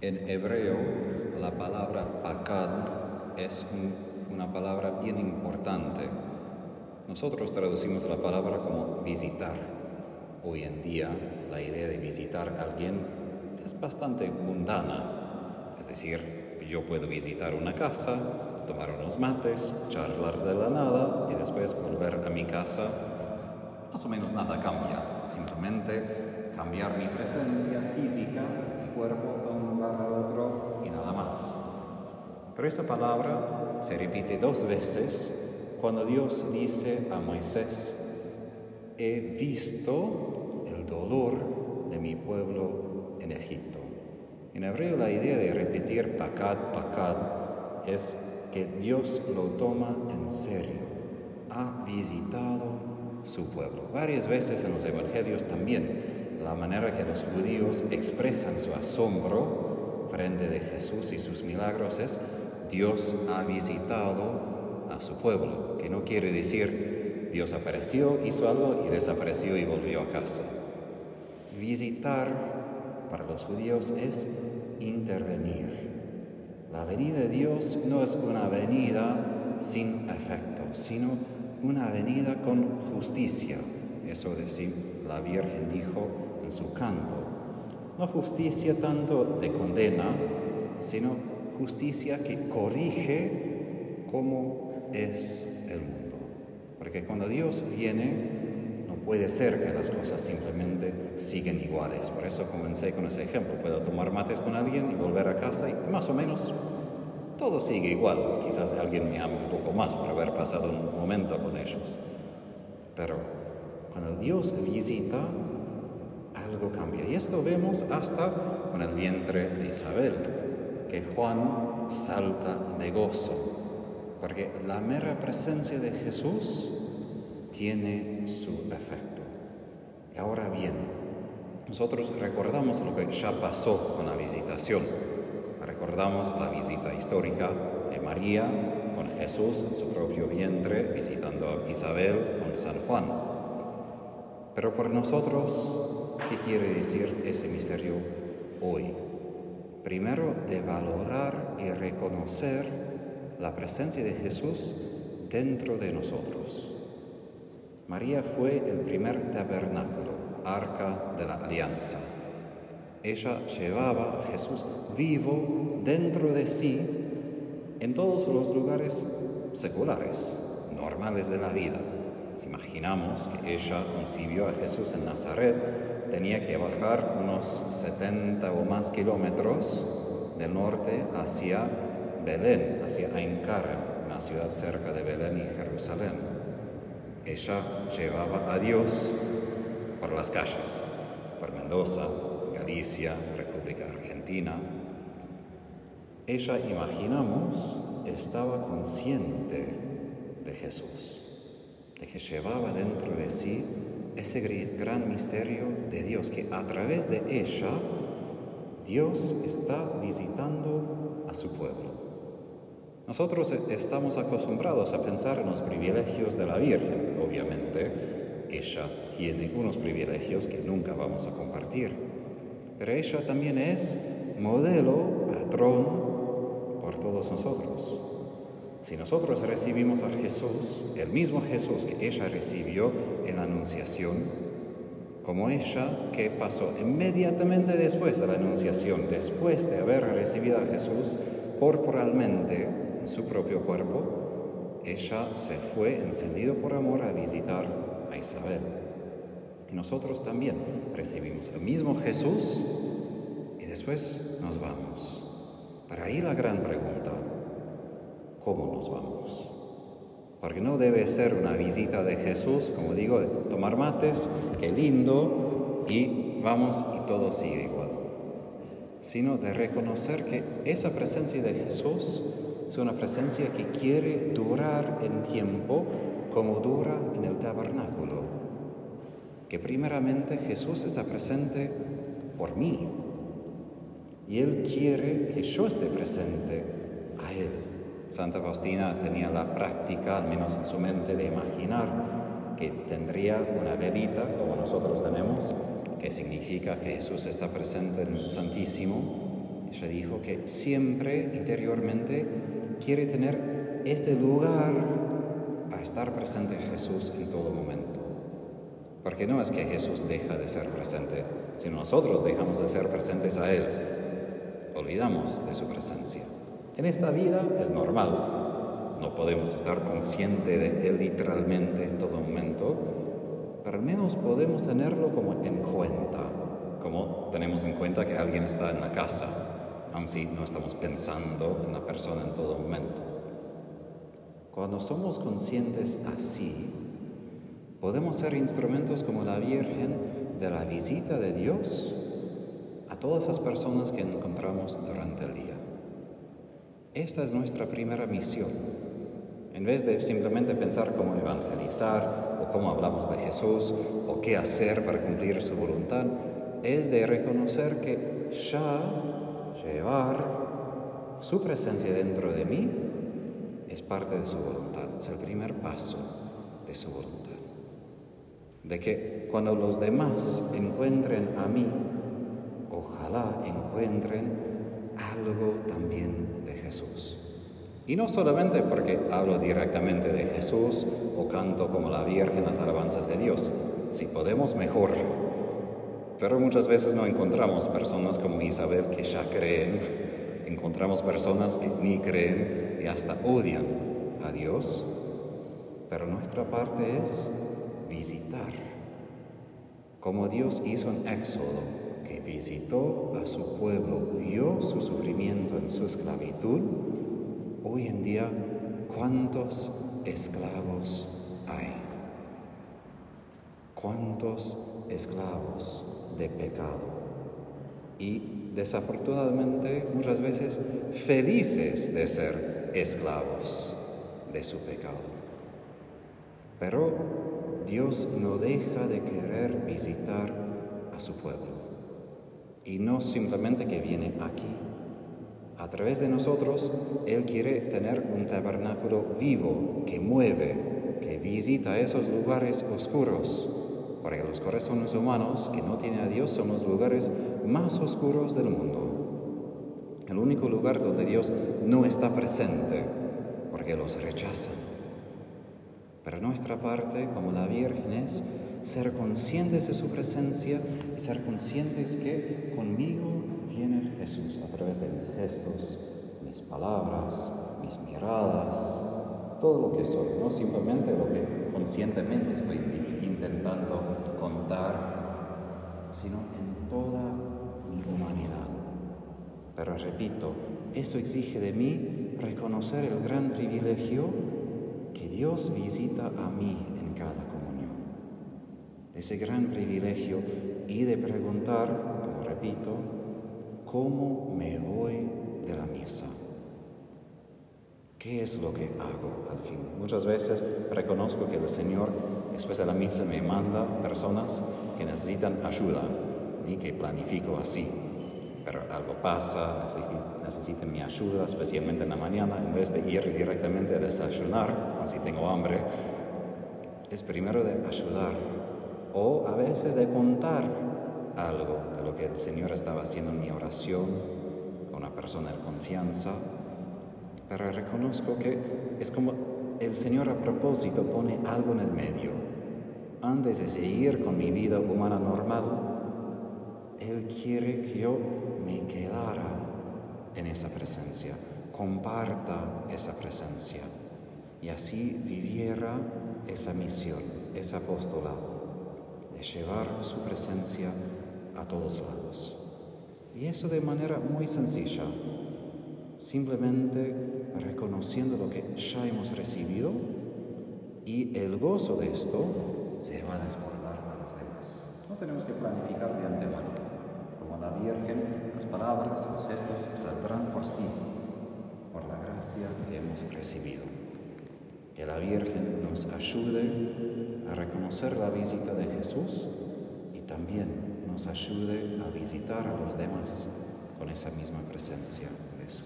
En hebreo, la palabra pakad es un- una palabra bien importante. Nosotros traducimos la palabra como visitar. Hoy en día, la idea de visitar a alguien es bastante mundana. Es decir, yo puedo visitar una casa, tomar unos mates, charlar de la nada y después volver a mi casa. Más o menos nada cambia. Simplemente cambiar mi presencia física, mi cuerpo de un lugar a otro y nada más. Pero esa palabra se repite dos veces cuando Dios dice a Moisés, he visto el dolor de mi pueblo en Egipto. En hebreo la idea de repetir pakad, pakad es que Dios lo toma en serio. Ha visitado su pueblo. Varias veces en los evangelios también la manera que los judíos expresan su asombro frente de Jesús y sus milagros es Dios ha visitado a su pueblo, que no quiere decir Dios apareció, hizo algo y desapareció y volvió a casa. Visitar para los judíos es intervenir. La venida de Dios no es una venida sin efecto, sino una venida con justicia. Eso decir, la Virgen dijo en su canto. No justicia tanto de condena, sino justicia que corrige cómo es el mundo. Porque cuando Dios viene, no puede ser que las cosas simplemente siguen iguales. Por eso comencé con ese ejemplo. Puedo tomar mates con alguien y volver a casa y más o menos todo sigue igual. Quizás alguien me ama un poco más por haber pasado un momento con ellos. Pero cuando Dios visita, algo cambia. Y esto vemos hasta con el vientre de Isabel, que Juan salta de gozo, porque la mera presencia de Jesús tiene su efecto. Y ahora bien, nosotros recordamos lo que ya pasó con la visitación. Recordamos la visita histórica de María con Jesús en su propio vientre, visitando a Isabel con San Juan. Pero por nosotros, ¿qué quiere decir ese misterio hoy? Primero, de valorar y reconocer la presencia de Jesús dentro de nosotros. María fue el primer tabernáculo, arca de la alianza. Ella llevaba a Jesús vivo dentro de sí en todos los lugares seculares, normales de la vida. Imaginamos que ella concibió a Jesús en Nazaret, tenía que bajar unos 70 o más kilómetros del norte hacia Belén, hacia Ain una ciudad cerca de Belén y Jerusalén. Ella llevaba a Dios por las calles, por Mendoza, Galicia, República Argentina. Ella, imaginamos, estaba consciente de Jesús, de que llevaba dentro de sí ese gran misterio de Dios, que a través de ella Dios está visitando a su pueblo. Nosotros estamos acostumbrados a pensar en los privilegios de la Virgen. Obviamente, ella tiene unos privilegios que nunca vamos a compartir. Pero ella también es modelo, patrón por todos nosotros. Si nosotros recibimos a Jesús, el mismo Jesús que ella recibió en la Anunciación, como ella que pasó inmediatamente después de la Anunciación, después de haber recibido a Jesús corporalmente en su propio cuerpo, ella se fue encendido por amor a visitar a Isabel. Y nosotros también recibimos el mismo Jesús y después nos vamos. Para ahí la gran pregunta, ¿cómo nos vamos? Porque no debe ser una visita de Jesús, como digo, de tomar mates, qué lindo, y vamos y todo sigue igual. Sino de reconocer que esa presencia de Jesús es una presencia que quiere durar en tiempo como dura en el tabernáculo. Que primeramente Jesús está presente por mí. Y Él quiere que yo esté presente a Él. Santa Faustina tenía la práctica, al menos en su mente, de imaginar que tendría una velita, como nosotros tenemos, que significa que Jesús está presente en el Santísimo, ella dijo que siempre interiormente quiere tener este lugar a estar presente Jesús en todo momento. Porque no es que Jesús deja de ser presente, sino nosotros dejamos de ser presentes a Él. Olvidamos de su presencia. En esta vida es normal, no podemos estar conscientes de Él literalmente en todo momento, pero al menos podemos tenerlo como en cuenta, como tenemos en cuenta que alguien está en la casa, aun si no estamos pensando en la persona en todo momento. Cuando somos conscientes así, podemos ser instrumentos como la Virgen de la visita de Dios a todas las personas que encontramos durante el día. Esta es nuestra primera misión. En vez de simplemente pensar cómo evangelizar o cómo hablamos de Jesús o qué hacer para cumplir su voluntad, es de reconocer que ya llevar su presencia dentro de mí es parte de su voluntad, es el primer paso de su voluntad. De que cuando los demás encuentren a mí, ojalá encuentren algo también de Jesús. Y no solamente porque hablo directamente de Jesús o canto como la Virgen las alabanzas de Dios, si podemos mejor. Pero muchas veces no encontramos personas como Isabel que ya creen, encontramos personas que ni creen y hasta odian a Dios, pero nuestra parte es visitar, como Dios hizo en Éxodo, que visitó a su pueblo, vio su sufrimiento en su esclavitud, hoy en día, ¿cuántos esclavos hay? ¿Cuántos esclavos de pecado? Y desafortunadamente muchas veces felices de ser esclavos de su pecado. Pero Dios no deja de querer visitar a su pueblo. Y no simplemente que viene aquí. A través de nosotros, Él quiere tener un tabernáculo vivo que mueve, que visita esos lugares oscuros. Porque los corazones humanos que no tienen a Dios son los lugares más oscuros del mundo. El único lugar donde Dios no está presente, porque los rechazan. Pero nuestra parte, como la Virgen, es ser conscientes de su presencia y ser conscientes que conmigo viene Jesús a través de mis gestos, mis palabras, mis miradas, todo lo que soy, no simplemente lo que conscientemente estoy intentando contar, sino en toda mi humanidad. Pero repito, eso exige de mí reconocer el gran privilegio que Dios visita a mí en cada. Ese gran privilegio y de preguntar, como repito, ¿cómo me voy de la misa? ¿Qué es lo que hago al fin? Muchas veces reconozco que el Señor después de la misa me manda personas que necesitan ayuda y que planifico así pero algo pasa, necesiten mi ayuda, especialmente en la mañana, en vez de ir directamente a desayunar, si tengo hambre, es primero de ayudar o a veces de contar algo de lo que el Señor estaba haciendo en mi oración con una persona de confianza, pero reconozco que es como el Señor a propósito pone algo en el medio. Antes de seguir con mi vida humana normal, Él quiere que yo me quedara en esa presencia, comparta esa presencia y así viviera esa misión, ese apostolado de llevar su presencia a todos lados. Y eso de manera muy sencilla, simplemente reconociendo lo que ya hemos recibido y el gozo de esto se va a desbordar a los demás. No tenemos que planificar de antemano la Virgen, las palabras, los gestos saldrán por sí, por la gracia que hemos recibido. Que la Virgen nos ayude a reconocer la visita de Jesús y también nos ayude a visitar a los demás con esa misma presencia de su